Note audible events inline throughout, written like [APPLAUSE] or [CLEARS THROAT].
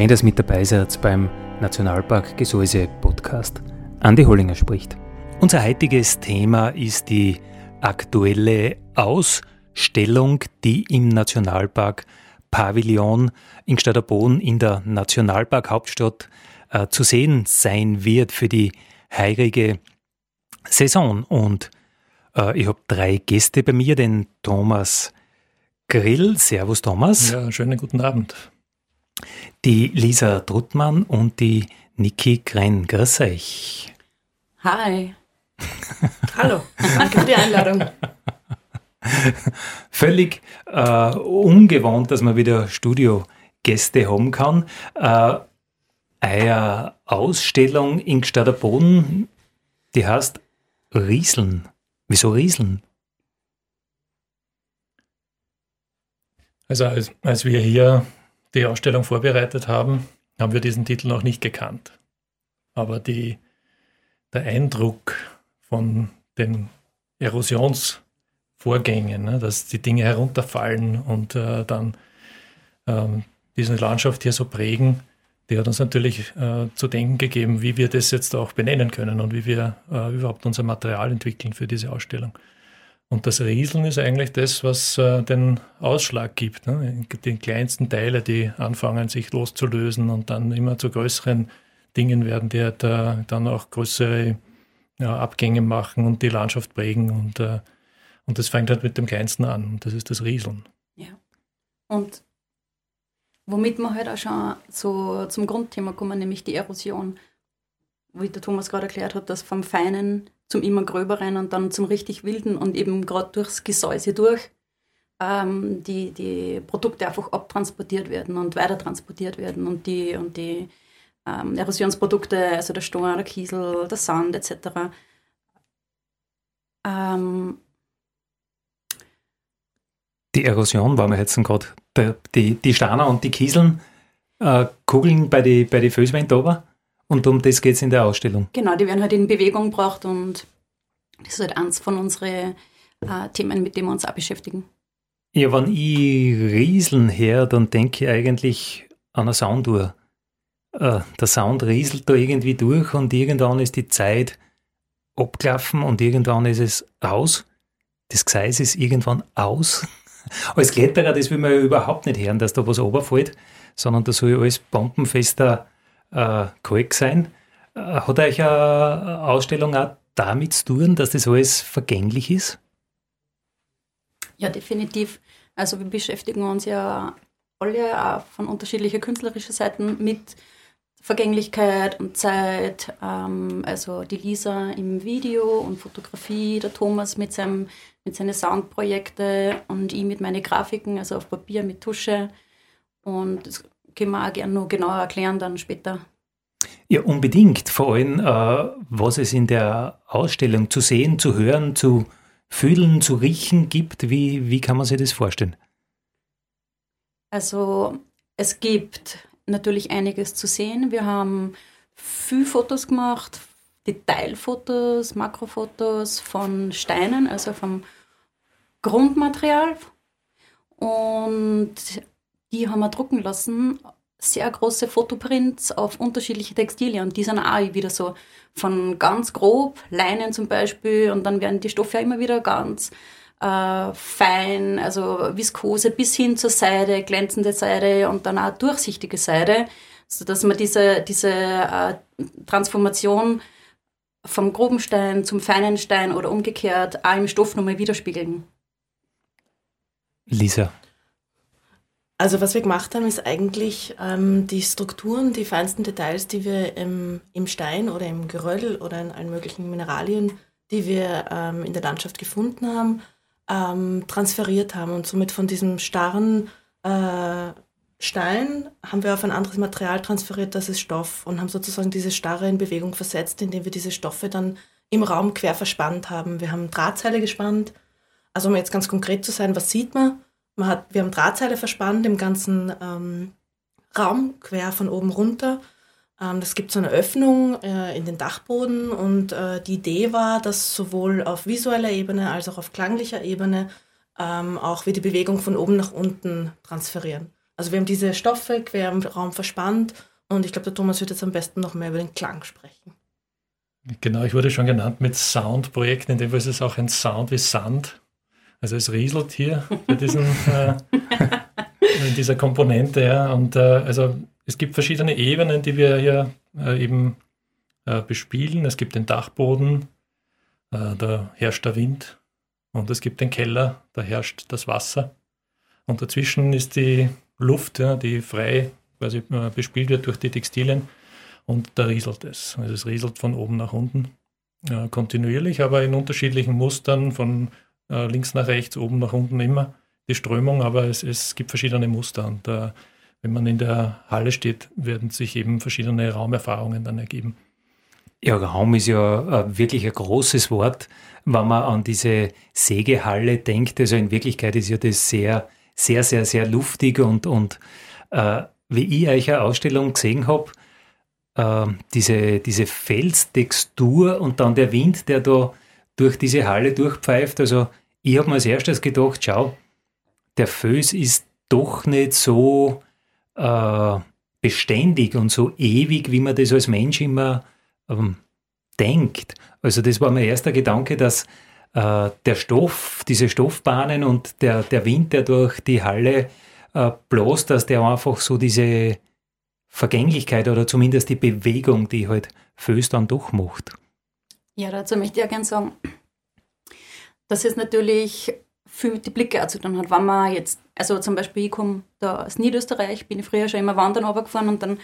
Schön, dass ihr mit dabei seid beim Nationalpark Gesäuse Podcast. Andi Hollinger spricht. Unser heutiges Thema ist die aktuelle Ausstellung, die im Nationalpark Pavillon in Gstaderboden in der Nationalpark-Hauptstadt äh, zu sehen sein wird für die heurige Saison. Und äh, ich habe drei Gäste bei mir, den Thomas Grill. Servus Thomas. Ja, schönen guten Abend die Lisa Druttmann und die Niki Grenn. Grüß euch. Hi. Hallo, danke für die Einladung. Völlig äh, ungewohnt, dass man wieder Studiogäste haben kann. Äh, eine Ausstellung in Boden, die heißt Rieseln. Wieso Rieseln? Also als, als wir hier die Ausstellung vorbereitet haben, haben wir diesen Titel noch nicht gekannt. Aber die, der Eindruck von den Erosionsvorgängen, ne, dass die Dinge herunterfallen und äh, dann äh, diese Landschaft hier so prägen, die hat uns natürlich äh, zu denken gegeben, wie wir das jetzt auch benennen können und wie wir äh, überhaupt unser Material entwickeln für diese Ausstellung. Und das Rieseln ist eigentlich das, was äh, den Ausschlag gibt. Ne? Die kleinsten Teile, die anfangen, sich loszulösen und dann immer zu größeren Dingen werden, die halt, äh, dann auch größere ja, Abgänge machen und die Landschaft prägen. Und, äh, und das fängt halt mit dem Kleinsten an. Und das ist das Rieseln. Ja. Und womit wir halt auch schon so zum Grundthema kommen, nämlich die Erosion. Wie der Thomas gerade erklärt hat, dass vom Feinen zum immer gröberen und dann zum richtig wilden und eben gerade durchs Gesäuse durch ähm, die, die Produkte einfach abtransportiert werden und weiter transportiert werden und die, und die ähm, Erosionsprodukte, also der Stein, der Kiesel, der Sand etc. Ähm, die Erosion war mir jetzt gerade. Die, die Steine und die Kieseln äh, kugeln bei den bei die Föswände oben. Und um das geht es in der Ausstellung. Genau, die werden halt in Bewegung gebracht und das ist halt eins von unseren äh, Themen, mit denen wir uns auch beschäftigen. Ja, wenn ich Rieseln her, dann denke ich eigentlich an eine Sounduhr. Äh, der Sound rieselt da irgendwie durch und irgendwann ist die Zeit abgelaufen und irgendwann ist es aus. Das Gseis ist irgendwann aus. [LAUGHS] Als Kletterer, das will man ja überhaupt nicht hören, dass da was runterfällt, sondern da soll alles bombenfester äh, Kalk sein. Äh, hat euch eine Ausstellung auch damit zu tun, dass das alles vergänglich ist? Ja, definitiv. Also wir beschäftigen uns ja alle auch von unterschiedlichen künstlerischen Seiten mit Vergänglichkeit und Zeit. Ähm, also die Lisa im Video und Fotografie, der Thomas mit, seinem, mit seinen Soundprojekten und ich mit meinen Grafiken, also auf Papier mit Tusche. Und können wir auch gerne noch genauer erklären dann später. Ja, unbedingt. Vor allem, äh, was es in der Ausstellung zu sehen, zu hören, zu fühlen, zu riechen gibt. Wie, wie kann man sich das vorstellen? Also es gibt natürlich einiges zu sehen. Wir haben viel Fotos gemacht, Detailfotos, Makrofotos von Steinen, also vom Grundmaterial. Und die haben wir drucken lassen. Sehr große Fotoprints auf unterschiedliche Textilien. Und die sind auch wieder so von ganz grob, Leinen zum Beispiel, und dann werden die Stoffe immer wieder ganz äh, fein, also Viskose bis hin zur Seide, glänzende Seide und dann auch durchsichtige Seide, sodass man diese, diese äh, Transformation vom groben Stein zum feinen Stein oder umgekehrt auch im Stoff nochmal widerspiegeln. Lisa, Also was wir gemacht haben, ist eigentlich ähm, die Strukturen, die feinsten Details, die wir im, im Stein oder im Geröll oder in allen möglichen Mineralien, die wir ähm, in der Landschaft gefunden haben, ähm, transferiert haben und somit von diesem starren äh, Stein haben wir auf ein anderes Material transferiert, das ist Stoff und haben sozusagen diese Starre in Bewegung versetzt, indem wir diese Stoffe dann im Raum quer verspannt haben. Wir haben Drahtseile gespannt. Also um jetzt ganz konkret zu sein, was sieht man? Man hat, wir haben Drahtseile verspannt im ganzen ähm, Raum, quer von oben runter. Ähm, das gibt so eine Öffnung äh, in den Dachboden und äh, die Idee war, dass sowohl auf visueller Ebene als auch auf klanglicher Ebene ähm, auch wir die Bewegung von oben nach unten transferieren. Also wir haben diese Stoffe quer im Raum verspannt und ich glaube, der Thomas wird jetzt am besten noch mehr über den Klang sprechen. Genau, ich wurde schon genannt mit Soundprojekten, in dem Fall ist es auch ein Sound wie Sand. Also es rieselt hier bei diesen, äh, [LAUGHS] in dieser Komponente. Ja. Und äh, also es gibt verschiedene Ebenen, die wir hier äh, eben äh, bespielen. Es gibt den Dachboden, äh, da herrscht der Wind. Und es gibt den Keller, da herrscht das Wasser. Und dazwischen ist die Luft, ja, die frei quasi äh, bespielt wird durch die Textilien. Und da rieselt es. Also es rieselt von oben nach unten kontinuierlich, aber in unterschiedlichen Mustern von äh, links nach rechts, oben nach unten immer die Strömung, aber es, es gibt verschiedene Muster und äh, wenn man in der Halle steht, werden sich eben verschiedene Raumerfahrungen dann ergeben. Ja, Raum ist ja äh, wirklich ein großes Wort, wenn man an diese Sägehalle denkt. Also in Wirklichkeit ist ja das sehr, sehr, sehr, sehr luftig und, und äh, wie ich euch eine Ausstellung gesehen habe, äh, diese, diese Felstextur und dann der Wind, der da durch diese Halle durchpfeift. Also ich habe mir als erstes gedacht, schau, der Föß ist doch nicht so äh, beständig und so ewig, wie man das als Mensch immer ähm, denkt. Also das war mein erster Gedanke, dass äh, der Stoff, diese Stoffbahnen und der, der Wind, der durch die Halle äh, bloßt, dass der einfach so diese Vergänglichkeit oder zumindest die Bewegung, die halt Föß dann doch macht. Ja, dazu möchte ich auch gerne sagen, dass es natürlich viel mit den Blicken zu tun hat. Wenn man jetzt, also zum Beispiel, ich komme da aus Niederösterreich, bin ich früher schon immer wandern runtergefahren und dann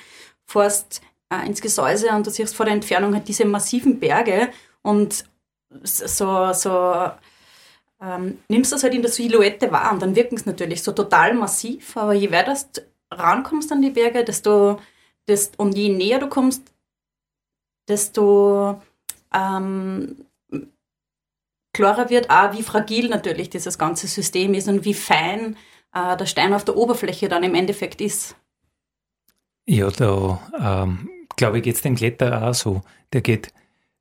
fährst äh, ins Gesäuse und du siehst vor der Entfernung halt diese massiven Berge und so, so ähm, nimmst das halt in der Silhouette wahr und dann wirken es natürlich so total massiv, aber je weiter du rankommst an die Berge, desto, desto und je näher du kommst, desto ähm, klarer wird auch, wie fragil natürlich dieses ganze System ist und wie fein äh, der Stein auf der Oberfläche dann im Endeffekt ist. Ja, da ähm, glaube ich, geht es dem Kletterer auch so. Der geht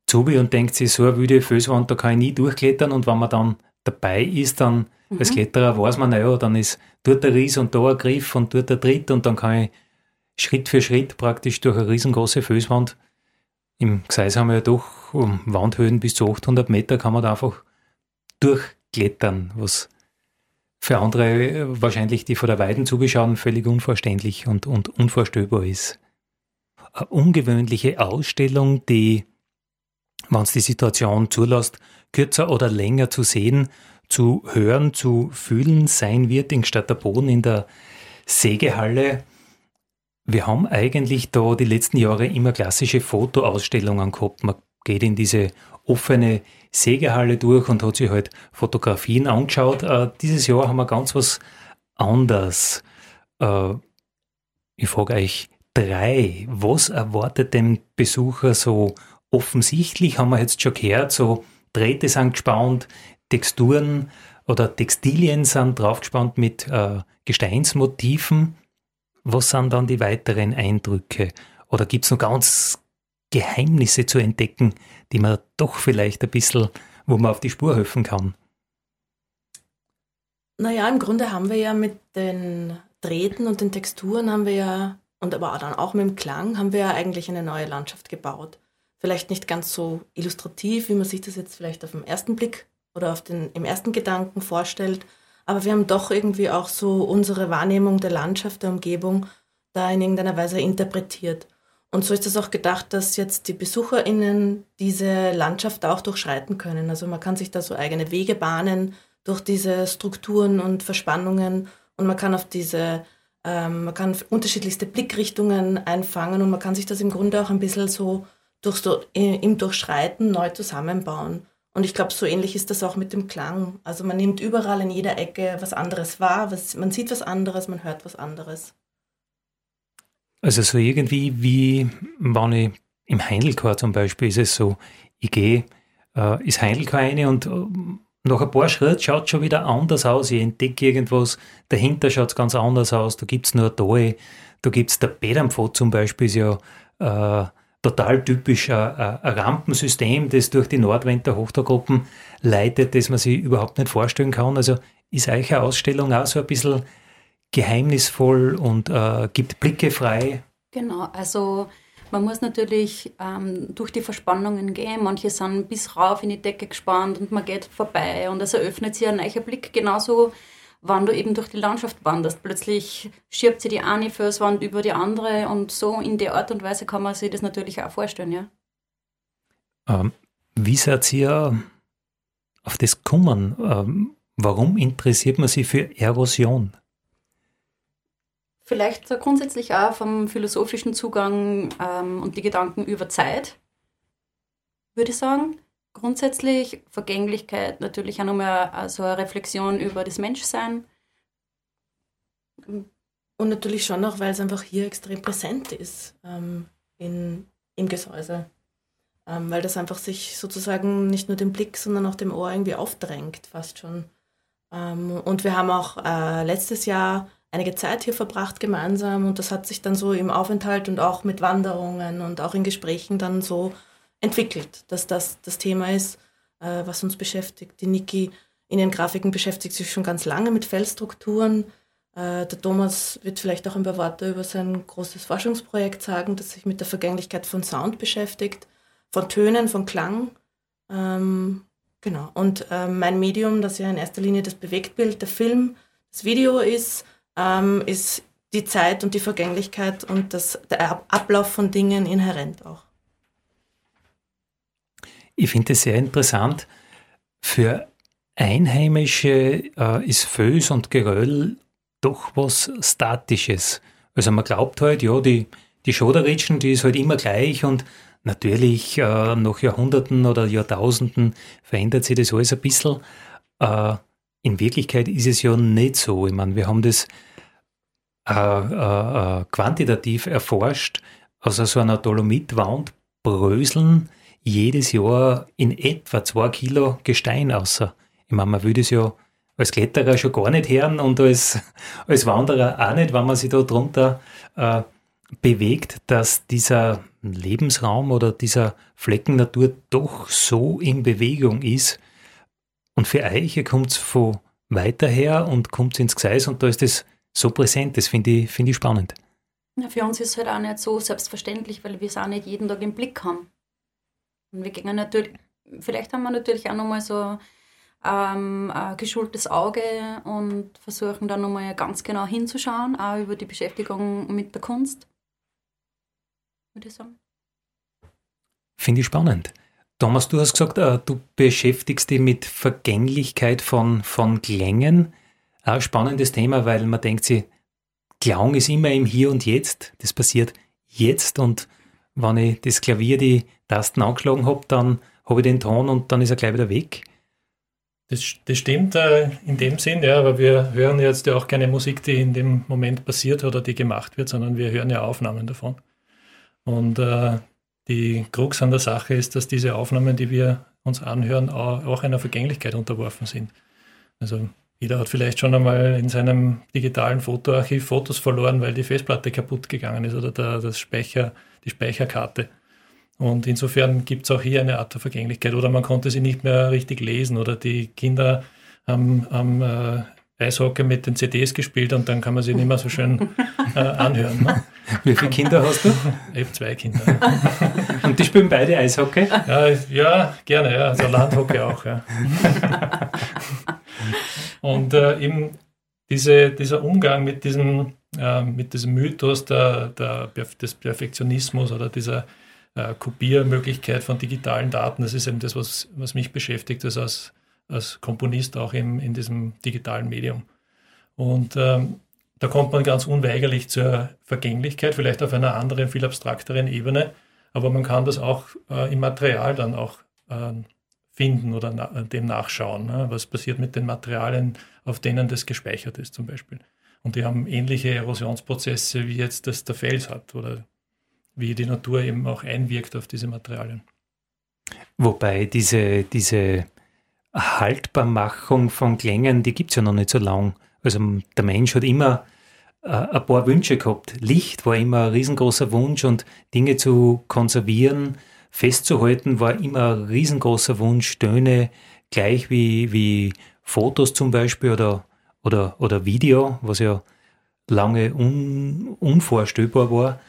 zu und denkt sich, so eine wilde Felswand, da kann ich nie durchklettern und wenn man dann dabei ist, dann mhm. als Kletterer weiß man, naja, dann ist dort der Ries und da ein Griff und dort der Tritt und dann kann ich Schritt für Schritt praktisch durch eine riesengroße Felswand im Gseis haben wir ja doch um Wandhöhen bis zu 800 Meter kann man da einfach durchklettern, was für andere wahrscheinlich, die vor der Weiden zubeschauen, völlig unverständlich und, und unvorstellbar ist. Eine ungewöhnliche Ausstellung, die, wenn es die Situation zulässt, kürzer oder länger zu sehen, zu hören, zu fühlen sein wird in Boden in der Sägehalle wir haben eigentlich da die letzten Jahre immer klassische Fotoausstellungen gehabt. Man geht in diese offene Sägehalle durch und hat sich halt Fotografien angeschaut. Äh, dieses Jahr haben wir ganz was anderes. Äh, ich frage euch drei, was erwartet den Besucher so offensichtlich? Haben wir jetzt schon gehört, so Drähte sind gespannt, Texturen oder Textilien sind draufgespannt mit äh, Gesteinsmotiven. Was sind dann die weiteren Eindrücke? Oder gibt es noch ganz Geheimnisse zu entdecken, die man doch vielleicht ein bisschen, wo man auf die Spur helfen kann? Naja, im Grunde haben wir ja mit den Drähten und den Texturen haben wir ja, und aber dann auch mit dem Klang, haben wir ja eigentlich eine neue Landschaft gebaut. Vielleicht nicht ganz so illustrativ, wie man sich das jetzt vielleicht auf den ersten Blick oder auf den, im ersten Gedanken vorstellt, aber wir haben doch irgendwie auch so unsere Wahrnehmung der Landschaft, der Umgebung da in irgendeiner Weise interpretiert. Und so ist es auch gedacht, dass jetzt die BesucherInnen diese Landschaft auch durchschreiten können. Also man kann sich da so eigene Wege bahnen durch diese Strukturen und Verspannungen und man kann auf diese Ähm, man kann unterschiedlichste Blickrichtungen einfangen und man kann sich das im Grunde auch ein bisschen so, durch im Durchschreiten neu zusammenbauen. Und ich glaube, so ähnlich ist das auch mit dem Klang. Also man nimmt überall in jeder Ecke was anderes wahr, was, man sieht was anderes, man hört was anderes. Also so irgendwie wie, wenn ich im Heindelchor zum Beispiel ist es so, ich gehe äh, ins Heindelchor rein und äh, nach ein paar Schritten schaut es schon wieder anders aus. Ich entdecke irgendwas, dahinter schaut es ganz anders aus. Da gibt es nur Tal, da gibt es der Pedampfot zum Beispiel, ist ja äh, total typisch ein, ein, Rampensystem, das durch die Nordwender Hochtaugruppen leitet, das man sich überhaupt nicht vorstellen kann. Also ist euch eine Ausstellung auch so ein bisschen geheimnisvoll und äh, gibt Blicke frei? Genau, also man muss natürlich ähm, durch die Verspannungen gehen. Manche sind bis rauf in die Decke gespannt und man geht vorbei und es eröffnet sich ein neuer Blick. Genauso, wenn du eben durch die Landschaft wanderst. Plötzlich schiebt sie die eine Felswand über die andere und so in der Art und Weise kann man sich das natürlich auch vorstellen, ja. Ähm, wie seid ihr auf das gekommen? Ähm, warum interessiert man sich für Erosion? Vielleicht grundsätzlich auch vom philosophischen Zugang ähm, und die Gedanken über Zeit, würde ich sagen. Grundsätzlich Vergänglichkeit, natürlich auch nochmal so eine Reflexion über das Menschsein. Und natürlich schon auch, weil es einfach hier extrem präsent ist ähm, in, im Gesäuse. Ähm, weil das einfach sich sozusagen nicht nur dem Blick, sondern auch dem Ohr irgendwie aufdrängt, fast schon. Ähm, und wir haben auch äh, letztes Jahr einige Zeit hier verbracht gemeinsam und das hat sich dann so im Aufenthalt und auch mit Wanderungen und auch in Gesprächen dann so entwickelt, dass das das Thema ist, äh, was uns beschäftigt. Die Niki in ihren Grafiken beschäftigt sich schon ganz lange mit Fellstrukturen. Äh, der Thomas wird vielleicht auch ein paar Worte über sein großes Forschungsprojekt sagen, das sich mit der Vergänglichkeit von Sound beschäftigt, von Tönen, von Klang. Ähm, genau. Und äh, mein Medium, das ja in erster Linie das Bewegtbild, der Film, das Video ist, ähm, ist die Zeit und die Vergänglichkeit und das, der Ablauf von Dingen inhärent auch. Ich finde es sehr interessant. Für Einheimische äh, ist Föß und Geröll doch was Statisches. Also man glaubt halt, ja, die, die Schoderitschen, die ist halt immer gleich und natürlich äh, nach Jahrhunderten oder Jahrtausenden verändert sich das alles ein bisschen. Äh, in Wirklichkeit ist es ja nicht so. Ich meine, wir haben das äh, äh, äh, quantitativ erforscht. Also so einer Dolomitwand bröseln jedes Jahr in etwa zwei Kilo Gestein außer. Ich meine, man würde es ja als Kletterer schon gar nicht hören und als, [LAUGHS] als Wanderer auch nicht, wenn man sich da drunter äh, bewegt, dass dieser Lebensraum oder dieser Flecken Natur doch so in Bewegung ist. Und für euch, ihr kommt von weiter her und kommt ins Gseis und da ist das so präsent. Das finde ich, find ich spannend. Ja, für uns ist es halt auch nicht so selbstverständlich, weil wir es auch nicht jeden Tag im Blick haben. Und wir gehen natürlich, vielleicht haben wir natürlich auch nochmal so ähm, ein geschultes Auge und versuchen dann nochmal ganz genau hinzuschauen, auch über die Beschäftigung mit der Kunst, würde ich sagen. Finde ich spannend. Thomas, du hast gesagt, äh, du beschäftigst dich mit Vergänglichkeit von, von Klängen. Ein spannendes Thema, weil man denkt sich, Klang ist immer im Hier und Jetzt. Das passiert jetzt und wenn ich das Klavier die Tasten angeschlagen habe, dann habe ich den Ton und dann ist er gleich wieder weg. Das, das stimmt äh, in dem Sinn, ja, aber wir hören jetzt ja auch keine Musik, die in dem Moment passiert oder die gemacht wird, sondern wir hören ja Aufnahmen davon. Und äh, die Krux an der Sache ist, dass diese Aufnahmen, die wir uns anhören, auch einer Vergänglichkeit unterworfen sind. Also jeder hat vielleicht schon einmal in seinem digitalen Fotoarchiv Fotos verloren, weil die Festplatte kaputt gegangen ist oder der, das Speicher, die Speicherkarte. Und insofern gibt es auch hier eine Art der Vergänglichkeit. Oder man konnte sie nicht mehr richtig lesen oder die Kinder haben, haben äh, Eishockey mit den CDs gespielt und dann kann man sie nicht mehr so schön äh, anhören. Ne? Wie viele Kinder hast du? Ich habe zwei Kinder. [LAUGHS] und die spielen beide Eishockey? Ja, ja gerne, ja. Also Landhockey auch, ja. [LAUGHS] und äh, eben diese, dieser Umgang mit diesem, äh, mit diesem Mythos der, der, des Perfektionismus oder dieser äh, Kopiermöglichkeit von digitalen Daten, das ist eben das, was, was mich beschäftigt, das als als Komponist auch im, in diesem digitalen Medium. Und ähm, da kommt man ganz unweigerlich zur Vergänglichkeit, vielleicht auf einer anderen, viel abstrakteren Ebene, aber man kann das auch äh, im Material dann auch äh, finden oder na, dem nachschauen. Ne? Was passiert mit den Materialien, auf denen das gespeichert ist zum Beispiel. Und die haben ähnliche Erosionsprozesse, wie jetzt das der Fels hat oder wie die Natur eben auch einwirkt auf diese Materialien. Wobei diese, diese Haltbarmachung von Klängen, die gibt es ja noch nicht so lang. Also der Mensch hat immer äh, ein paar Wünsche gehabt. Licht war immer ein riesengroßer Wunsch und Dinge zu konservieren, festzuhalten, war immer ein riesengroßer Wunsch. Töne gleich wie, wie Fotos zum Beispiel oder, oder, oder Video, was ja lange un, unvorstellbar war.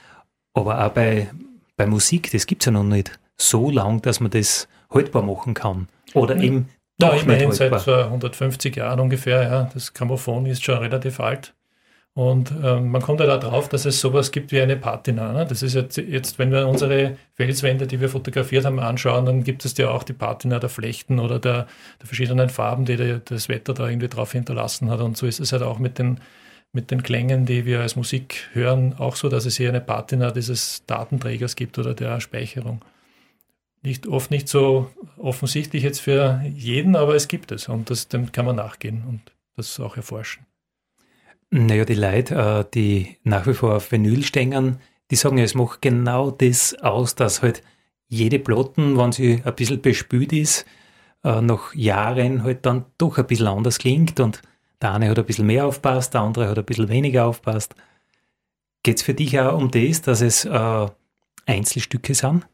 Aber auch bei, bei Musik, das gibt es ja noch nicht so lang, dass man das haltbar machen kann. Oder eben ja, immerhin seit 150 Jahren ungefähr. Ja. Das Grammophon ist schon relativ alt. Und ähm, man kommt ja da drauf, dass es sowas gibt wie eine Patina. Ne? Das ist jetzt, jetzt, wenn wir unsere Felswände, die wir fotografiert haben, anschauen, dann gibt es ja auch die Patina der Flechten oder der, der verschiedenen Farben, die der, das Wetter da irgendwie drauf hinterlassen hat. Und so ist es halt auch mit den, mit den Klängen, die wir als Musik hören, auch so, dass es hier eine Patina dieses Datenträgers gibt oder der Speicherung nicht, oft nicht so offensichtlich jetzt für jeden, aber es gibt es und das, dem kann man nachgehen und das auch erforschen. Naja, die Leute, äh, die nach wie vor auf Vinyl stehen, die sagen ja, es macht genau das aus, dass halt jede Platten, wenn sie ein bisschen bespült ist, äh, nach Jahren halt dann doch ein bisschen anders klingt und der eine hat ein bisschen mehr aufpasst, der andere hat ein bisschen weniger aufpasst. Geht es für dich auch um das, dass es äh, Einzelstücke sind?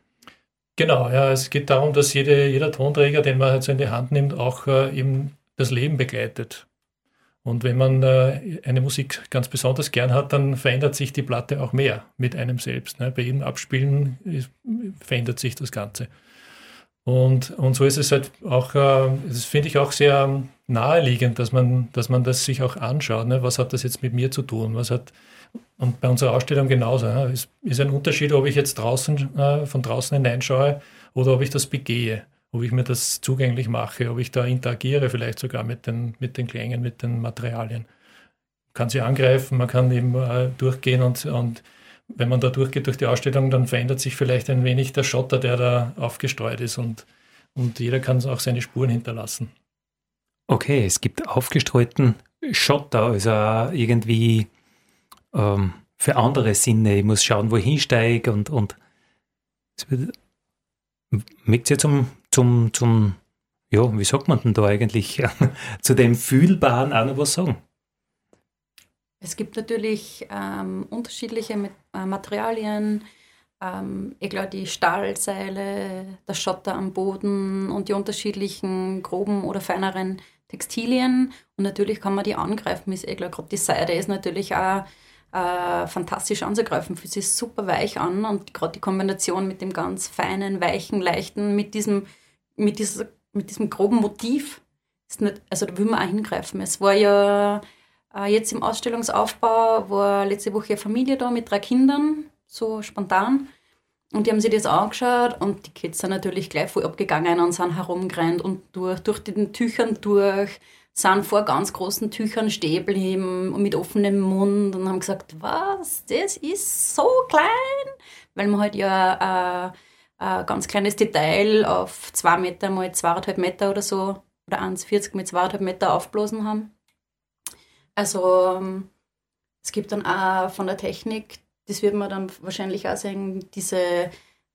Genau, ja, es geht darum, dass jede, jeder Tonträger, den man halt so in die Hand nimmt, auch äh, eben das Leben begleitet. Und wenn man äh, eine Musik ganz besonders gern hat, dann verändert sich die Platte auch mehr mit einem selbst. Ne? Bei jedem Abspielen ist, verändert sich das Ganze. Und, und so ist es halt auch, äh, das finde ich auch sehr naheliegend, dass man, dass man das sich auch anschaut. Ne? Was hat das jetzt mit mir zu tun? Was hat, und bei unserer Ausstellung genauso. Ja. Es ist ein Unterschied, ob ich jetzt draußen äh, von draußen hineinschaue oder ob ich das begehe, ob ich mir das zugänglich mache, ob ich da interagiere, vielleicht sogar mit den, mit den Klängen, mit den Materialien. Man kann sie angreifen, man kann eben äh, durchgehen und, und wenn man da durchgeht durch die Ausstellung, dann verändert sich vielleicht ein wenig der Schotter, der da aufgestreut ist und, und jeder kann auch seine Spuren hinterlassen. Okay, es gibt aufgestreuten Schotter, also irgendwie ähm, für andere Sinne. Ich muss schauen, wo ich hinsteige und, und mögt ihr zum, zum, zum, ja, wie sagt man denn da eigentlich, [LAUGHS] zu dem Fühlbaren auch noch was sagen? Es gibt natürlich ähm, unterschiedliche äh, Materialien. Ähm, ich glaube, die Stahlseile, der Schotter am Boden und die unterschiedlichen groben oder feineren Textilien. Und natürlich kann man die angreifen. Ich glaube, die Seide ist natürlich auch äh, fantastisch anzugreifen. Fühlt sich super weich an und gerade die Kombination mit dem ganz feinen, weichen, leichten, mit diesem, mit dieser, mit diesem groben Motiv, ist nicht, also da will man auch hingreifen. Es war ja äh, jetzt im Ausstellungsaufbau, war letzte Woche eine Familie da mit drei Kindern, so spontan. Und die haben sich das angeschaut und die Kids sind natürlich gleich voll abgegangen und sind herumgerannt und durch, durch den Tüchern durch sind vor ganz großen Tüchern geblieben und mit offenem Mund und haben gesagt, was, das ist so klein, weil man halt ja äh, ein ganz kleines Detail auf zwei Meter mal zweieinhalb Meter oder so oder 1,40 mit zweieinhalb Meter aufblasen haben. Also ähm, es gibt dann auch von der Technik, das wird man dann wahrscheinlich auch sehen, diese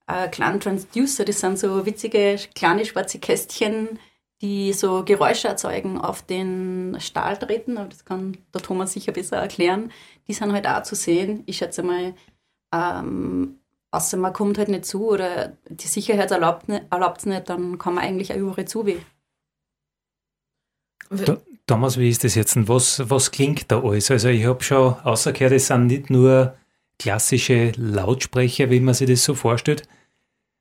äh, kleinen Transducer, das sind so witzige kleine schwarze Kästchen, die so Geräusche erzeugen auf den Stahl treten, aber das kann der Thomas sicher besser erklären, die sind halt auch zu sehen. Ich schätze mal, ähm, außer man kommt halt nicht zu oder die Sicherheit erlaubt es nicht, dann kann man eigentlich auch überall zu weh. Thomas, wie ist das jetzt? Was, was klingt da alles? Also ich habe schon rausgehört, es sind nicht nur klassische Lautsprecher, wie man sich das so vorstellt.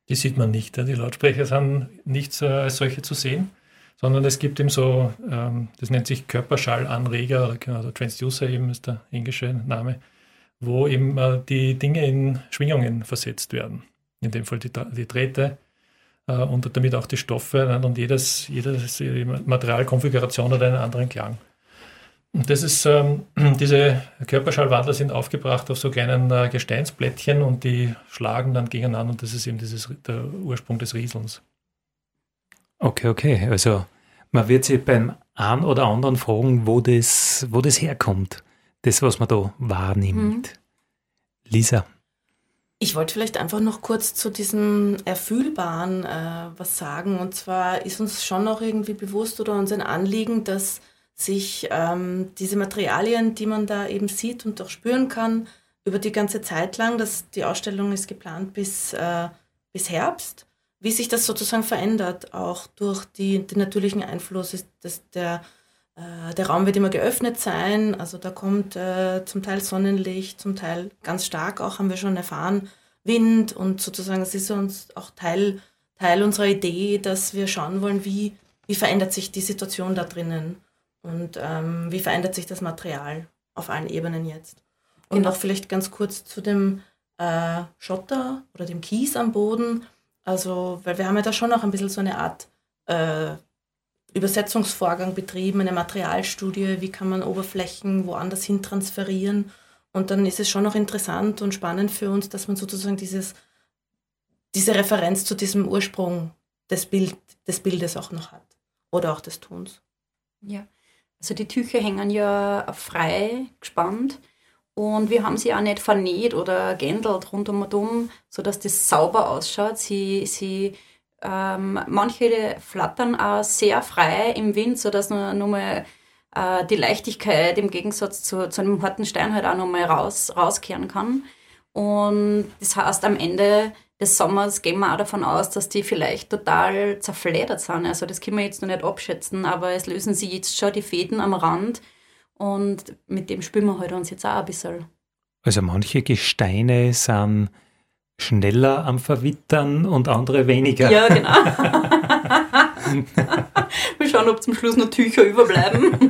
Die sieht man nicht. Die Lautsprecher sind nicht als solche zu sehen sondern es gibt eben so, ähm, das nennt sich Körperschallanreger, also Transducer eben ist der englische Name, wo eben äh, die Dinge in Schwingungen versetzt werden. In dem Fall die, die Drähte äh, und damit auch die Stoffe und jedes, jedes Materialkonfiguration hat einen anderen Klang. Das ist, ähm, [CLEARS THROAT] diese Körperschallwandler sind aufgebracht auf so kleinen äh, Gesteinsplättchen und die schlagen dann gegeneinander und das ist eben dieses, der Ursprung des Rieselns. Okay, okay. Also man wird sich beim einen oder anderen fragen, wo das, wo das herkommt. Das, was man da wahrnimmt. Mhm. Lisa. Ich wollte vielleicht einfach noch kurz zu diesem Erfühlbaren äh, was sagen. Und zwar ist uns schon noch irgendwie bewusst oder uns ein Anliegen, dass sich ähm, diese Materialien, die man da eben sieht und auch spüren kann, über die ganze Zeit lang, dass die Ausstellung ist geplant bis, äh, bis Herbst, wie sich das sozusagen verändert, auch durch die, den natürlichen Einfluss. Dass der, äh, der Raum wird immer geöffnet sein, also da kommt äh, zum Teil Sonnenlicht, zum Teil ganz stark auch, haben wir schon erfahren, Wind und sozusagen es ist uns auch Teil, Teil unserer Idee, dass wir schauen wollen, wie, wie verändert sich die Situation da drinnen und ähm, wie verändert sich das Material auf allen Ebenen jetzt. Und genau. auch vielleicht ganz kurz zu dem äh, Schotter oder dem Kies am Boden. Also, weil wir haben ja da schon auch ein bisschen so eine Art äh, Übersetzungsvorgang betrieben, eine Materialstudie, wie kann man Oberflächen woanders hin transferieren. Und dann ist es schon noch interessant und spannend für uns, dass man sozusagen dieses, diese Referenz zu diesem Ursprung des, Bild, des Bildes auch noch hat oder auch des Tons. Ja, also die Tücher hängen ja frei gespannt und wir haben sie auch nicht vernäht oder geändert rundum und um, sodass das sauber ausschaut. Sie, sie ähm, manche flattern auch sehr frei im Wind, sodass nur, nur mal äh, die Leichtigkeit im Gegensatz zu, zu einem harten Stein halt auch nochmal raus, rauskehren kann. Und das heißt, am Ende des Sommers gehen wir auch davon aus, dass die vielleicht total zerfledert sind. Also das können wir jetzt noch nicht abschätzen, aber es lösen sich jetzt schon die Fäden am Rand und mit dem spüren wir halt uns jetzt auch ein bisschen. Also manche Gesteine sind schneller am Verwittern und andere weniger. Ja, genau. [LAUGHS] wir schauen, ob zum Schluss noch Tücher überbleiben. [LAUGHS]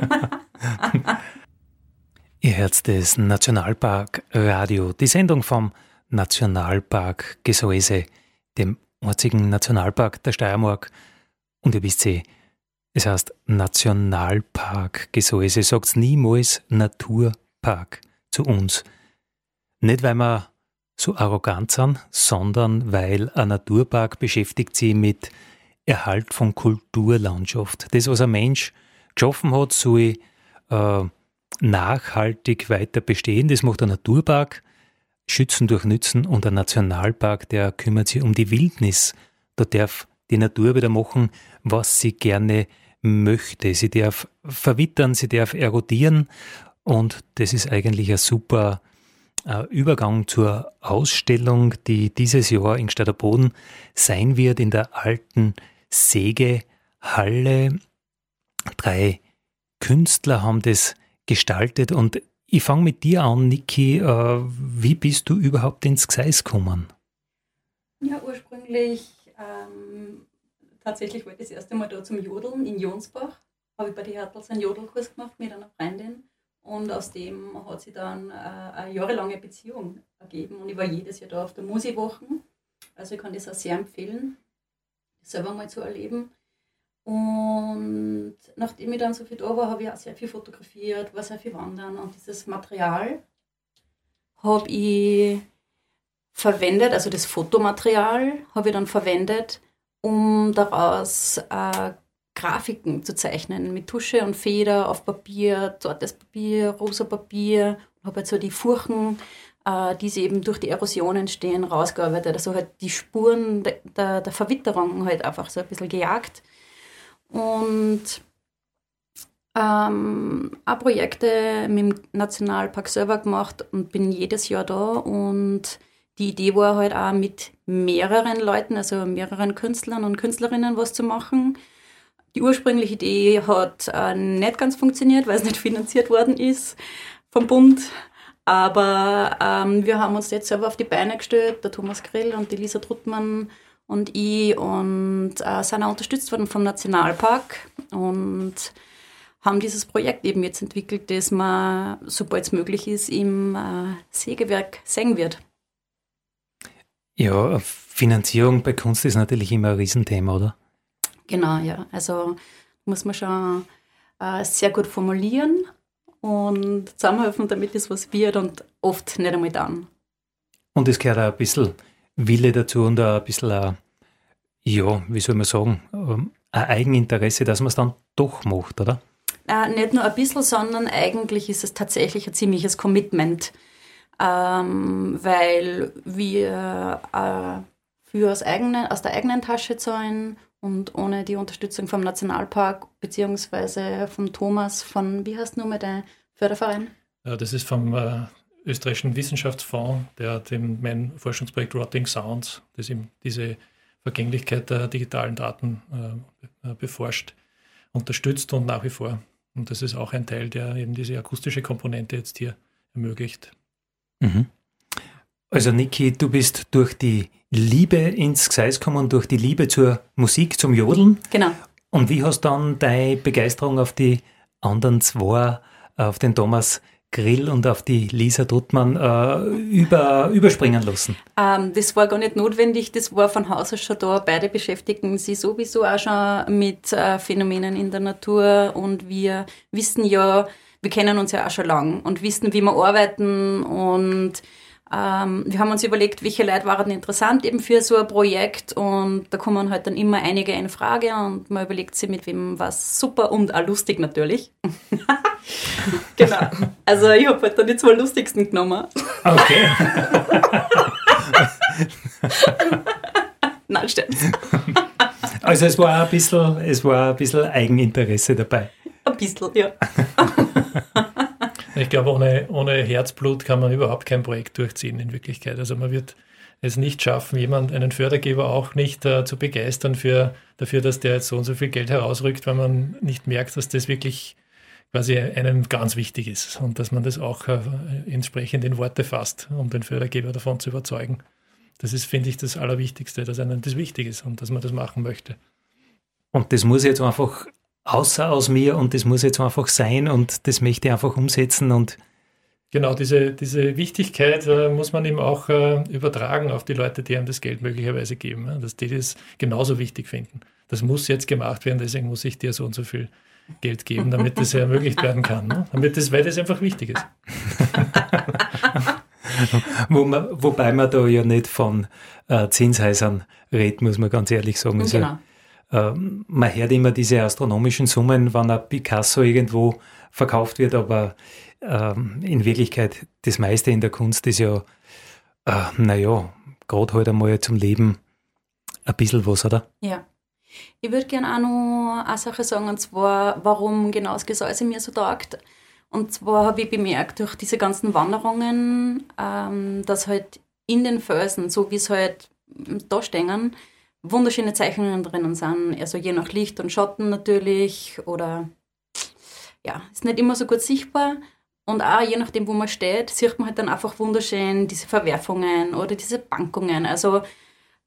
Ihr hört das Nationalpark Radio, die Sendung vom Nationalpark Gesäuse, dem einzigen Nationalpark der Steiermark. Und ihr wisst eh, es heißt Nationalpark Gesäuse, sagt niemals Naturpark zu uns. Nicht, weil wir so arrogant sind, sondern weil ein Naturpark beschäftigt sich mit Erhalt von Kulturlandschaft. Das, was ein Mensch geschaffen hat, soll äh, nachhaltig weiter bestehen. Das macht ein Naturpark. Schützen durch Nützen und ein Nationalpark, der kümmert sich um die Wildnis. Da darf die Natur wieder machen, was sie gerne möchte. Sie darf verwittern, sie darf erodieren und das ist eigentlich ein super äh, Übergang zur Ausstellung, die dieses Jahr in Boden sein wird in der alten Sägehalle. Drei Künstler haben das gestaltet und ich fange mit dir an, Niki. Äh, wie bist du überhaupt ins Gseis gekommen? Ja, ursprünglich ähm, tatsächlich wollte ich das erste Mal da zum Jodeln in Jonsbach. Habe ich bei den Hertels einen Jodelkurs gemacht mit einer Freundin. Und aus dem hat sich dann äh, eine jahrelange Beziehung ergeben. Und ich war jedes Jahr da auf der Musiwochen. Also ich kann das auch sehr empfehlen, das selber mal zu erleben. Und nachdem ich dann so viel da war, habe ich auch sehr viel fotografiert, war sehr viel wandern und dieses Material habe ich verwendet, also das Fotomaterial habe ich dann verwendet, um daraus äh, Grafiken zu zeichnen mit Tusche und Feder auf Papier, zartes Papier, rosa Papier. Habe halt so die Furchen, äh, die sie eben durch die Erosion entstehen, rausgearbeitet. Also halt die Spuren der, der, der Verwitterung halt einfach so ein bisschen gejagt und ähm, auch Projekte mit dem Nationalpark selber gemacht und bin jedes Jahr da. Und die Idee war halt auch mit mehreren Leuten, also mehreren Künstlern und Künstlerinnen was zu machen. Die ursprüngliche Idee hat äh, nicht ganz funktioniert, weil es nicht [LAUGHS] finanziert worden ist vom Bund. Aber ähm, wir haben uns jetzt selber auf die Beine gestellt, der Thomas Grill und die Lisa Truttmann und ich und äh, sind auch unterstützt worden vom Nationalpark und haben dieses Projekt eben jetzt entwickelt, das man, sobald es möglich ist, im äh, Sägewerk sehen wird. Ja, Finanzierung bei Kunst ist natürlich immer ein Riesenthema, oder? Genau, ja. Also muss man schon äh, sehr gut formulieren und zusammenhelfen, damit es was wird und oft nicht einmal dann. Und es gehört auch ein bisschen Wille dazu und auch ein bisschen, ein, ja, wie soll man sagen, ähm, ein Eigeninteresse, dass man es dann doch macht, oder? Äh, nicht nur ein bisschen, sondern eigentlich ist es tatsächlich ein ziemliches Commitment, ähm, weil wir äh, für aus, eigenen, aus der eigenen Tasche zahlen und ohne die Unterstützung vom Nationalpark beziehungsweise vom Thomas von, wie heißt nun mal der Förderverein? Ja, das ist vom äh, österreichischen Wissenschaftsfonds, der dem mein Forschungsprojekt Rotting Sounds, das eben diese Vergänglichkeit der digitalen Daten äh, beforscht, unterstützt und nach wie vor. Und das ist auch ein Teil, der eben diese akustische Komponente jetzt hier ermöglicht. Mhm. Also Niki, du bist durch die Liebe ins Gseis gekommen, durch die Liebe zur Musik, zum Jodeln. Genau. Und wie hast du dann deine Begeisterung auf die anderen zwei, auf den Thomas Grill und auf die Lisa Duttmann äh, über, überspringen lassen? Ähm, das war gar nicht notwendig, das war von Haus aus schon da. Beide beschäftigen sich sowieso auch schon mit äh, Phänomenen in der Natur und wir wissen ja, wir kennen uns ja auch schon lang und wissen, wie wir arbeiten und ähm, wir haben uns überlegt, welche Leute waren interessant eben für so ein Projekt und da kommen halt dann immer einige in Frage und man überlegt sich, mit wem was super und auch lustig natürlich. [LAUGHS] genau. Also ich habe halt dann die zwei lustigsten genommen. Okay. [LAUGHS] Nein, stimmt. Also es war ein bisschen, es war ein bisschen Eigeninteresse dabei. Ein bisschen, ja. [LAUGHS] Ich glaube, ohne, ohne Herzblut kann man überhaupt kein Projekt durchziehen in Wirklichkeit. Also man wird es nicht schaffen, jemand, einen Fördergeber auch nicht äh, zu begeistern für, dafür, dass der jetzt so und so viel Geld herausrückt, weil man nicht merkt, dass das wirklich quasi einem ganz wichtig ist und dass man das auch äh, entsprechend in Worte fasst, um den Fördergeber davon zu überzeugen. Das ist, finde ich, das Allerwichtigste, dass einem das wichtig ist und dass man das machen möchte. Und das muss jetzt einfach außer aus mir und das muss jetzt einfach sein und das möchte ich einfach umsetzen und Genau, diese, diese Wichtigkeit äh, muss man eben auch äh, übertragen auf die Leute, die einem das Geld möglicherweise geben, ja, dass die das genauso wichtig finden. Das muss jetzt gemacht werden, deswegen muss ich dir so und so viel Geld geben, damit das ermöglicht werden kann. Ne? Damit das, weil das einfach wichtig ist. [LAUGHS] Wo man, wobei man da ja nicht von äh, Zinshäusern redet, muss man ganz ehrlich sagen. Also, Genau. Ähm, man hört immer diese astronomischen Summen, wenn ein Picasso irgendwo verkauft wird, aber ähm, in Wirklichkeit das meiste in der Kunst ist ja, äh, naja, gerade halt einmal zum Leben ein bisschen was, oder? Ja. Ich würde gerne auch noch eine Sache sagen, und zwar, warum genau das Gesäuse mir so taugt. Und zwar habe ich bemerkt, durch diese ganzen Wanderungen, ähm, dass halt in den Felsen, so wie es halt da stehen, wunderschöne Zeichnungen drinnen sind. Also je nach Licht und Schatten natürlich oder ja, ist nicht immer so gut sichtbar. Und auch je nachdem, wo man steht, sieht man halt dann einfach wunderschön diese Verwerfungen oder diese Bankungen. Also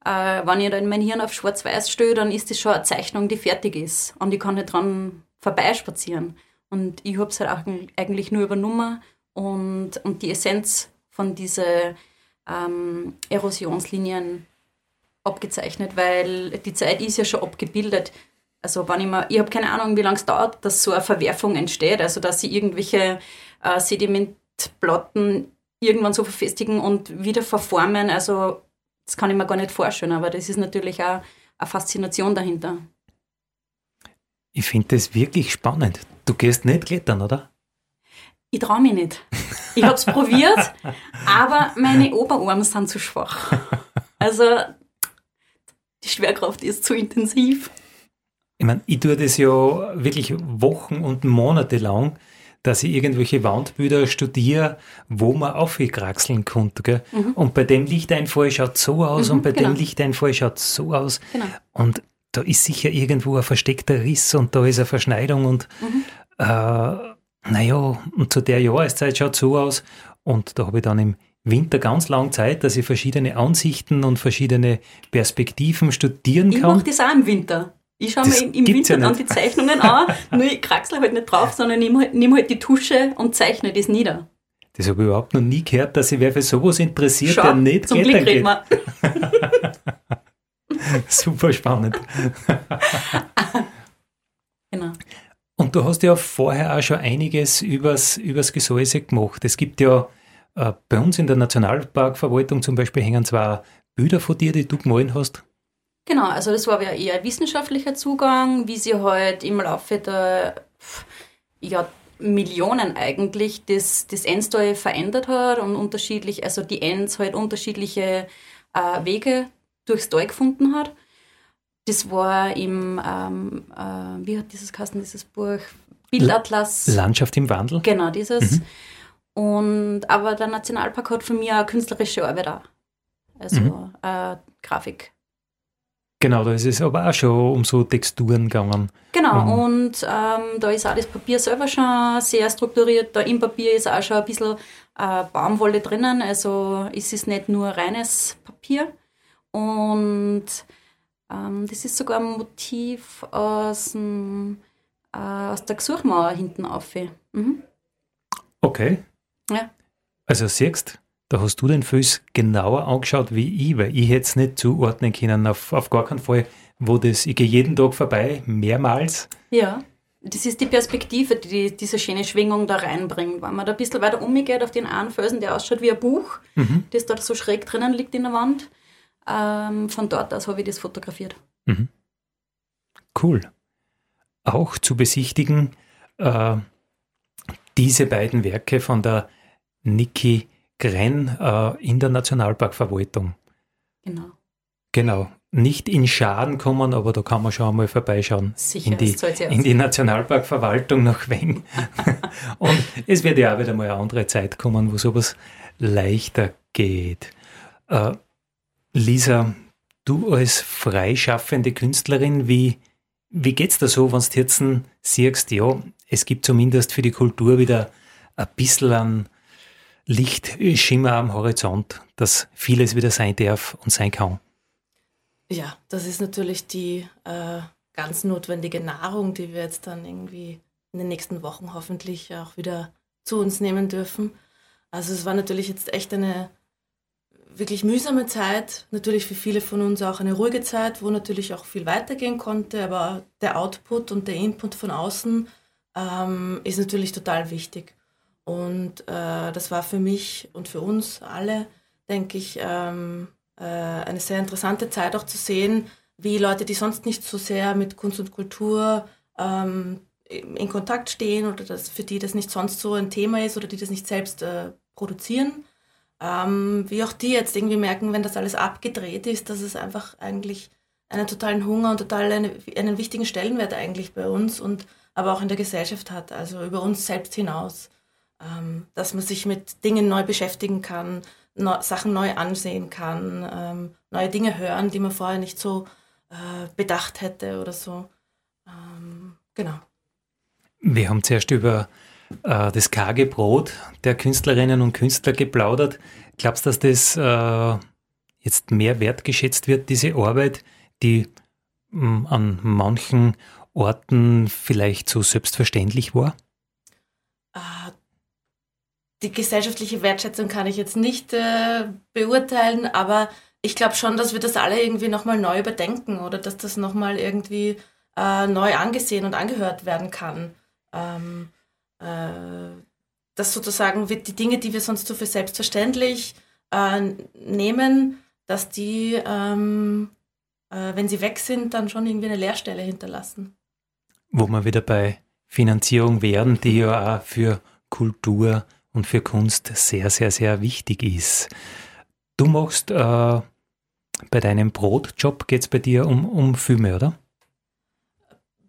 äh, wenn ich da in mein Hirn auf schwarz-weiß stehe, dann ist das schon eine Zeichnung, die fertig ist. Und ich kann nicht dran vorbeispazieren. Und ich habe es halt auch eigentlich nur übernommen und, und die Essenz von diesen ähm, Erosionslinien abgezeichnet, weil die Zeit ist ja schon abgebildet. Also wenn ich mal, ich habe keine Ahnung, wie lange es dauert, dass so eine Verwerfung entsteht, also dass sie irgendwelche äh, Sedimentplatten irgendwann so verfestigen und wieder verformen. Also das kann ich mir gar nicht vorstellen, aber das ist natürlich auch eine Faszination dahinter. Ich finde das wirklich spannend. Du gehst nicht klettern, oder? Ich traue mich nicht. Ich habe es probiert, aber meine Oberarme sind zu schwach. Also die Schwerkraft ist zu intensiv. Ich meine, ich tue das ja wirklich Wochen und Monate lang, dass ich irgendwelche Wandbilder studiere, wo man aufgekraxeln konnte. Gell? Mhm. Und bei dem Lichteinfall schaut so aus Mhm, und bei genau. dem Lichteinfall schaut so aus. Genau. Und da ist sicher irgendwo ein versteckter Riss und da ist eine Verschneidung und Mhm. äh, naja, und zu der Jahreszeit schaut so aus. Und da habe ich dann im Winter ganz lang Zeit, dass ich verschiedene Ansichten und verschiedene Perspektiven studieren Ich kann. mache das auch im Winter. Ich schaue Das mir im, Winter ja dann die Zeichnungen an, [LAUGHS] nur ich kraxle halt nicht drauf, sondern nehme halt, nehm halt die Tusche und zeichne das nieder. Das habe ich überhaupt noch nie gehört, dass sich wer für sowas interessiert, Schau, der nicht zum Glück reden wir. [LAUGHS] [LAUGHS] Super spannend. Genau. Und du hast ja vorher auch schon einiges übers, übers Gesäuse gemacht. Es gibt ja bei uns in der Nationalparkverwaltung zum Beispiel hängen zwei Bilder von dir, die du gemalt hast. Genau, also das war ja eher wissenschaftlicher Zugang, wie sie halt im Laufe der ja, Millionen eigentlich das, das Endstyle verändert hat und unterschiedlich, also die Ends halt unterschiedliche äh, Wege durchs Tal gefunden hat. Das war im, ähm, äh, wie hat dieses Kasten, dieses Buch? Bildatlas. Landschaft im Wandel. Genau, dieses. Mhm. Und, aber der Nationalpark hat für mich eine künstlerische Arbeit auch. Also mhm. äh, Grafik. Genau, da ist es aber auch schon um so Texturen gegangen. Genau, um, und ähm, da ist auch das Papier selber schon sehr strukturiert. Da im Papier ist auch schon ein bisschen äh, Baumwolle drinnen, also es ist nicht nur reines Papier. Und ähm, das ist sogar ein Motiv aus, dem, äh, aus der Gesuchmauer hinten auf. Mhm. Okay. Ja. Also siehst da hast du den Fuß genauer angeschaut wie ich, weil ich hätte es nicht zuordnen können, auf, auf gar keinen Fall, wo das, ich gehe jeden Tag vorbei, mehrmals. Ja, das ist die Perspektive, die diese schöne Schwingung da reinbringt. Wenn man da ein bisschen weiter umgeht auf den einen Felsen, der ausschaut wie ein Buch, mhm. das dort so schräg drinnen liegt in der Wand, ähm, von dort aus habe ich das fotografiert. Mhm. Cool. Auch zu besichtigen äh, diese beiden Werke von der Niki Grenn äh, in der Nationalparkverwaltung. Genau. Genau. Nicht in Schaden kommen, aber da kann man schon einmal vorbeischauen. Sicher, in die, in die Nationalparkverwaltung nach Weng. [LAUGHS] Und es wird ja auch wieder mal eine andere Zeit kommen, wo sowas leichter geht. Äh, Lisa, du als freischaffende Künstlerin, wie, wie es da so, wenn du jetzt siehst, ja, es gibt zumindest für die Kultur wieder ein bisschen an Lichtschimmer am Horizont, dass vieles wieder sein darf und sein kann. Ja, das ist natürlich die äh, ganz notwendige Nahrung, die wir jetzt dann irgendwie in den nächsten Wochen hoffentlich auch wieder zu uns nehmen dürfen. Also es war natürlich jetzt echt eine wirklich mühsame Zeit, natürlich für viele von uns auch eine ruhige Zeit, wo natürlich auch viel weitergehen konnte, aber der Output und der Input von außen ähm, ist natürlich total wichtig. Und äh, das war für mich und für uns alle, denke ich, ähm, äh, eine sehr interessante Zeit auch zu sehen, wie Leute, die sonst nicht so sehr mit Kunst und Kultur ähm, in Kontakt stehen oder das, für die das nicht sonst so ein Thema ist oder die das nicht selbst äh, produzieren, ähm, wie auch die jetzt irgendwie merken, wenn das alles abgedreht ist, dass es einfach eigentlich einen totalen Hunger und total eine, einen wichtigen Stellenwert eigentlich bei uns und aber auch in der Gesellschaft hat, also über uns selbst hinaus ähm, dass man sich mit Dingen neu beschäftigen kann, no, Sachen neu ansehen kann, ähm, neue Dinge hören, die man vorher nicht so äh, bedacht hätte oder so. Ähm, genau. Wir haben zuerst über äh, das karge Brot der Künstlerinnen und Künstler geplaudert. Glaubst du, dass das äh, jetzt mehr wertgeschätzt wird, diese Arbeit, die mh, hm, an manchen Orten vielleicht so selbstverständlich war? Ah, die gesellschaftliche Wertschätzung kann ich jetzt nicht äh, beurteilen, aber ich glaube schon, dass wir das alle irgendwie nochmal neu überdenken oder dass das nochmal irgendwie äh, neu angesehen und angehört werden kann. Ähm, äh, dass sozusagen die Dinge, die wir sonst so für selbstverständlich äh, nehmen, dass die, ähm, äh, wenn sie weg sind, dann schon irgendwie eine Leerstelle hinterlassen. Wo wir wieder bei Finanzierung wären, die ja auch für Kultur und für Kunst sehr, sehr, sehr wichtig ist. Du machst äh, bei deinem Brotjob, geht es bei dir um, um Filme, oder?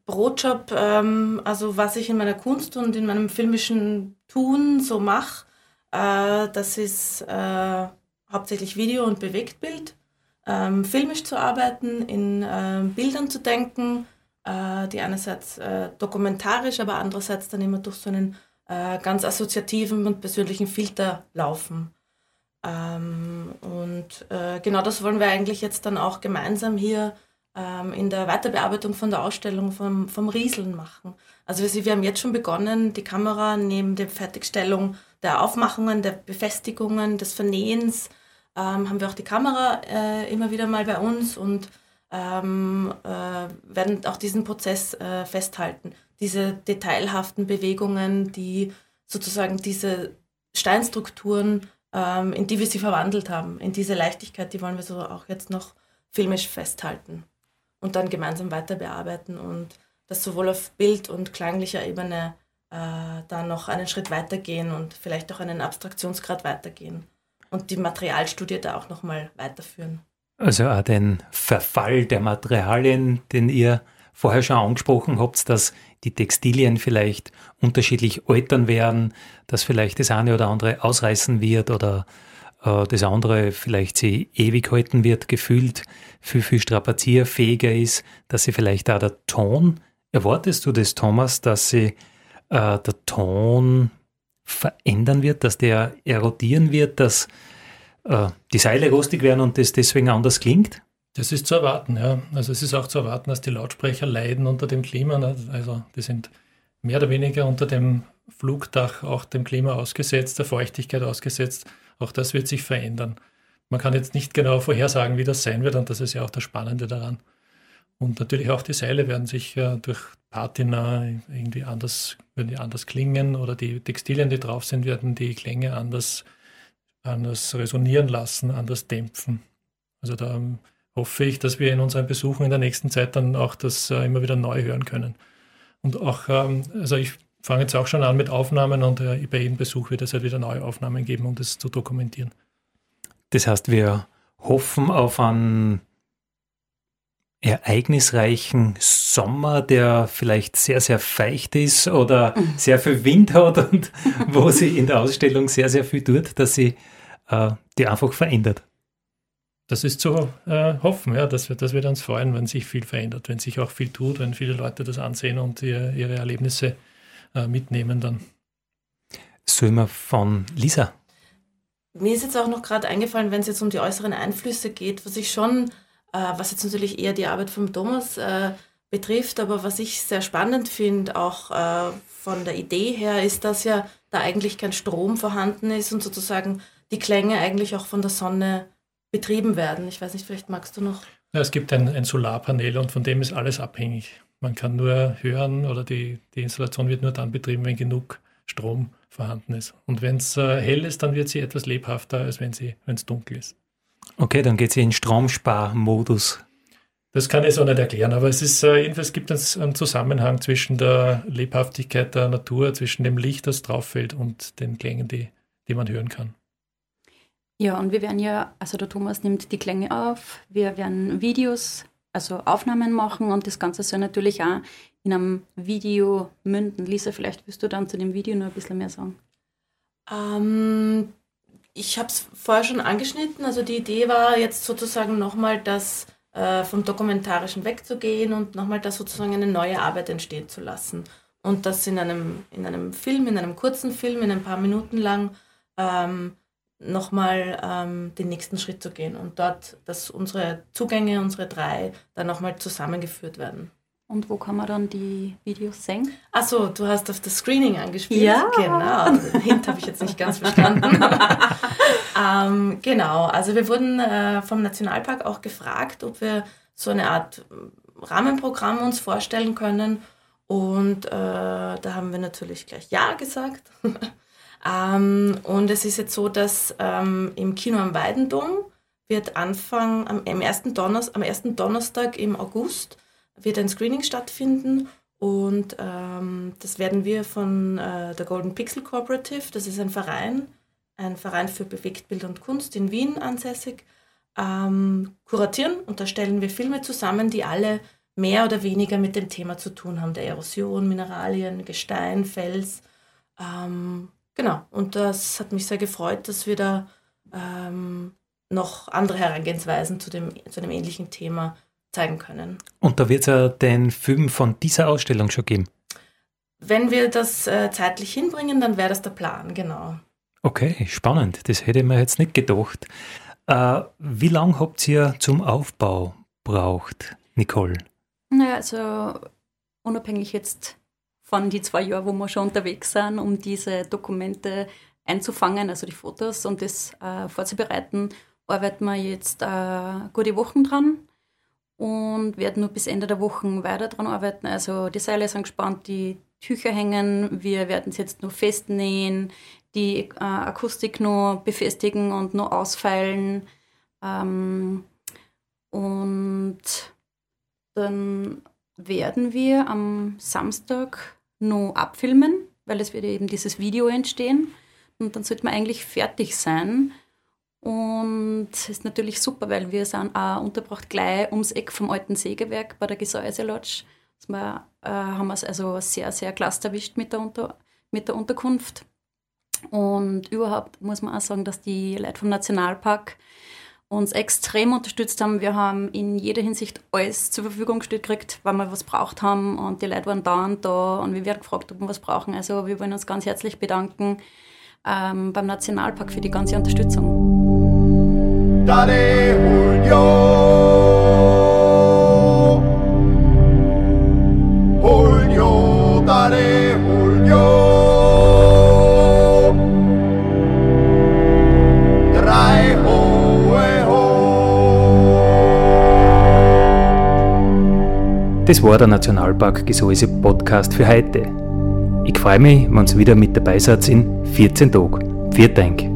Brotjob, ähm, also was ich in meiner Kunst und in meinem filmischen Tun so mache, äh, das ist äh, hauptsächlich Video und Bewegtbild. Ähm, filmisch zu arbeiten, in äh, Bildern zu denken, äh, die einerseits äh, dokumentarisch, aber andererseits dann immer durch so einen äh, ganz assoziativen und persönlichen Filter laufen. Ähm, und genau das wollen wir eigentlich jetzt dann auch gemeinsam hier ähm, in der Weiterbearbeitung von der Ausstellung vom, vom Rieseln machen. Also wir, haben jetzt schon begonnen, die Kamera neben der Fertigstellung der Aufmachungen, der Befestigungen, des Vernähens, ähm, haben wir auch die Kamera äh, immer wieder mal bei uns und ähm, äh, werden auch diesen Prozess äh, festhalten. diese detailhaften Bewegungen, die sozusagen diese Steinstrukturen, ähm, in die wir sie verwandelt haben, in diese Leichtigkeit, die wollen wir so auch jetzt noch filmisch festhalten und dann gemeinsam weiter bearbeiten und das sowohl auf Bild- und klanglicher Ebene äh, dann noch einen Schritt weitergehen und vielleicht auch einen Abstraktionsgrad weitergehen und die Materialstudie da auch nochmal weiterführen. Also auch den Verfall der Materialien, den ihr vorher schon angesprochen habt, dass die Textilien vielleicht unterschiedlich altern werden, dass vielleicht das eine oder andere ausreißen wird oder das andere vielleicht sie ewig halten wird, gefühlt viel, viel strapazierfähiger ist, dass sie vielleicht auch der Ton, erwartest du das, Thomas, dass sie äh, der Ton verändern wird, dass der erodieren wird, dass äh, die Seile rostig werden und das deswegen anders klingt? Das ist zu erwarten, ja. Also es ist auch zu erwarten, dass die Lautsprecher leiden unter dem Klima. Ne? Also die sind mehr oder weniger unter dem Flugdach auch dem Klima ausgesetzt, der Feuchtigkeit ausgesetzt. Auch das wird sich verändern. Man kann jetzt nicht genau vorhersagen, wie das sein wird und das ist ja auch das Spannende daran. Und natürlich auch die Seile werden sich äh, durch Patina irgendwie anders, werden die anders klingen oder die Textilien, die drauf sind, werden die Klänge anders, anders resonieren lassen, anders dämpfen. Also da ähm, hoffe ich, dass wir in unseren Besuchen in der nächsten Zeit dann auch das äh, immer wieder neu hören können. Und auch, ähm, also ich fange jetzt auch schon an mit Aufnahmen und äh, bei jedem Besuch wird es halt wieder neue Aufnahmen geben, um das zu dokumentieren. Das heißt, wir hoffen auf einen ereignisreichen Sommer, der vielleicht sehr, sehr feucht ist oder [LAUGHS] sehr viel Wind hat und wo sie in der Ausstellung sehr, sehr viel tut, dass sie äh, die einfach verändert. Das ist zu äh, hoffen, ja, dass wir, dass wir uns freuen, wenn sich viel verändert, wenn sich auch viel tut, wenn viele Leute das ansehen und ihr, ihre Erlebnisse äh, mitnehmen dann. Wir von Lisa? Mir ist jetzt auch noch gerade eingefallen, wenn es jetzt um die äußeren Einflüsse geht, was ich schon äh, was jetzt natürlich eher die Arbeit von Thomas äh, betrifft, aber was ich sehr spannend finde, auch äh, von der Idee her, ist, dass ja da eigentlich kein Strom vorhanden ist und sozusagen die Klänge eigentlich auch von der Sonne betrieben werden. Ich weiß nicht, vielleicht magst du noch. Ja, es gibt ein, ein Solarpanel und von dem ist alles abhängig. Man kann nur hören oder die, die Installation wird nur dann betrieben, wenn genug Strom vorhanden ist. Und wenn es äh, hell ist, dann wird sie etwas lebhafter, als wenn es dunkel ist. Okay, dann geht sie in Stromsparmodus. Das kann ich so nicht erklären, aber es ist äh, jedenfalls gibt es einen Zusammenhang zwischen der Lebhaftigkeit der Natur, zwischen dem Licht, das drauf fällt und den Klängen, die, die man hören kann. Ja, und wir werden ja, also der Thomas nimmt die Klänge auf, wir werden Videos, also Aufnahmen machen und das Ganze soll natürlich auch in einem Video münden. Lisa, vielleicht wirst du dann zu dem Video noch ein bisschen mehr sagen. Ähm, ich habe es vorher schon angeschnitten. Also die Idee war jetzt sozusagen nochmal das äh, vom Dokumentarischen wegzugehen und nochmal da sozusagen eine neue Arbeit entstehen zu lassen. Und das in einem, in einem Film, in einem kurzen Film, in ein paar Minuten lang ähm, nochmal ähm, den nächsten Schritt zu gehen und dort, dass unsere Zugänge, unsere drei, dann nochmal zusammengeführt werden. Und wo kann man dann die Videos sehen? Achso, du hast auf das Screening angespielt. Ja. Genau. Den Hint habe ich jetzt nicht ganz verstanden. [LAUGHS] ähm, genau, also wir wurden äh, vom Nationalpark auch gefragt, ob wir so eine Art Rahmenprogramm uns vorstellen können. Und äh, da haben wir natürlich gleich Ja gesagt. [LAUGHS] ähm, und es ist jetzt so, dass ähm, im Kino am Weidendom wird Anfang am, am, ersten Donnerstag, am ersten Donnerstag im August wird ein Screening stattfinden und ähm, das werden wir von äh, der Golden Pixel Cooperative, das ist ein Verein, ein Verein für Bewegtbild und Kunst in Wien ansässig, ähm, kuratieren und da stellen wir Filme zusammen, die alle mehr oder weniger mit dem Thema zu tun haben, der Erosion, Mineralien, Gestein, Fels. Ähm, genau, und das hat mich sehr gefreut, dass wir da ähm, noch andere Herangehensweisen zu dem, zu einem ähnlichen Thema zeigen können. Und da wird es ja den Film von dieser Ausstellung schon geben. Wenn wir das äh, zeitlich hinbringen, dann wäre das der Plan, genau. Okay, spannend. Das hätte ich mir jetzt nicht gedacht. Äh, wie lange habt ihr zum Aufbau braucht, Nicole? Naja, also unabhängig jetzt von die zwei Jahren, wo wir schon unterwegs sind, um diese Dokumente einzufangen, also die Fotos und das äh, vorzubereiten, arbeiten wir jetzt äh, gute Wochen dran. und werden nur bis Ende der Woche weiter daran arbeiten. Also die Seile sind gespannt, die Tücher hängen, wir werden es jetzt nur festnähen, die äh, Akustik nur befestigen und nur ausfeilen. Ähm, und dann werden wir am Samstag nur abfilmen, weil es wird eben dieses Video entstehen. Und dann sollte man eigentlich fertig sein. Und es ist natürlich super, weil wir sind auch untergebracht gleich ums Eck vom alten Sägewerk bei der Gesäuse Lodge. Wir, äh, haben wir es also sehr, sehr klasse erwischt mit der, Unter mit der Unterkunft. Und überhaupt muss man auch sagen, dass die Leute vom Nationalpark uns extrem unterstützt haben. Wir haben in jeder Hinsicht alles zur Verfügung gestellt gekriegt, weil wir was braucht haben und die Leute waren da und da und wir werden gefragt, ob wir was brauchen. Also wir wollen uns ganz herzlich bedanken ähm, beim Nationalpark für die ganze Unterstützung. Dale Das war der Nationalpark Gesäuse Podcast für heute. Ich freue mich, wenn ihr wieder mit dabei seid in 14 Tagen. Vielen Dank.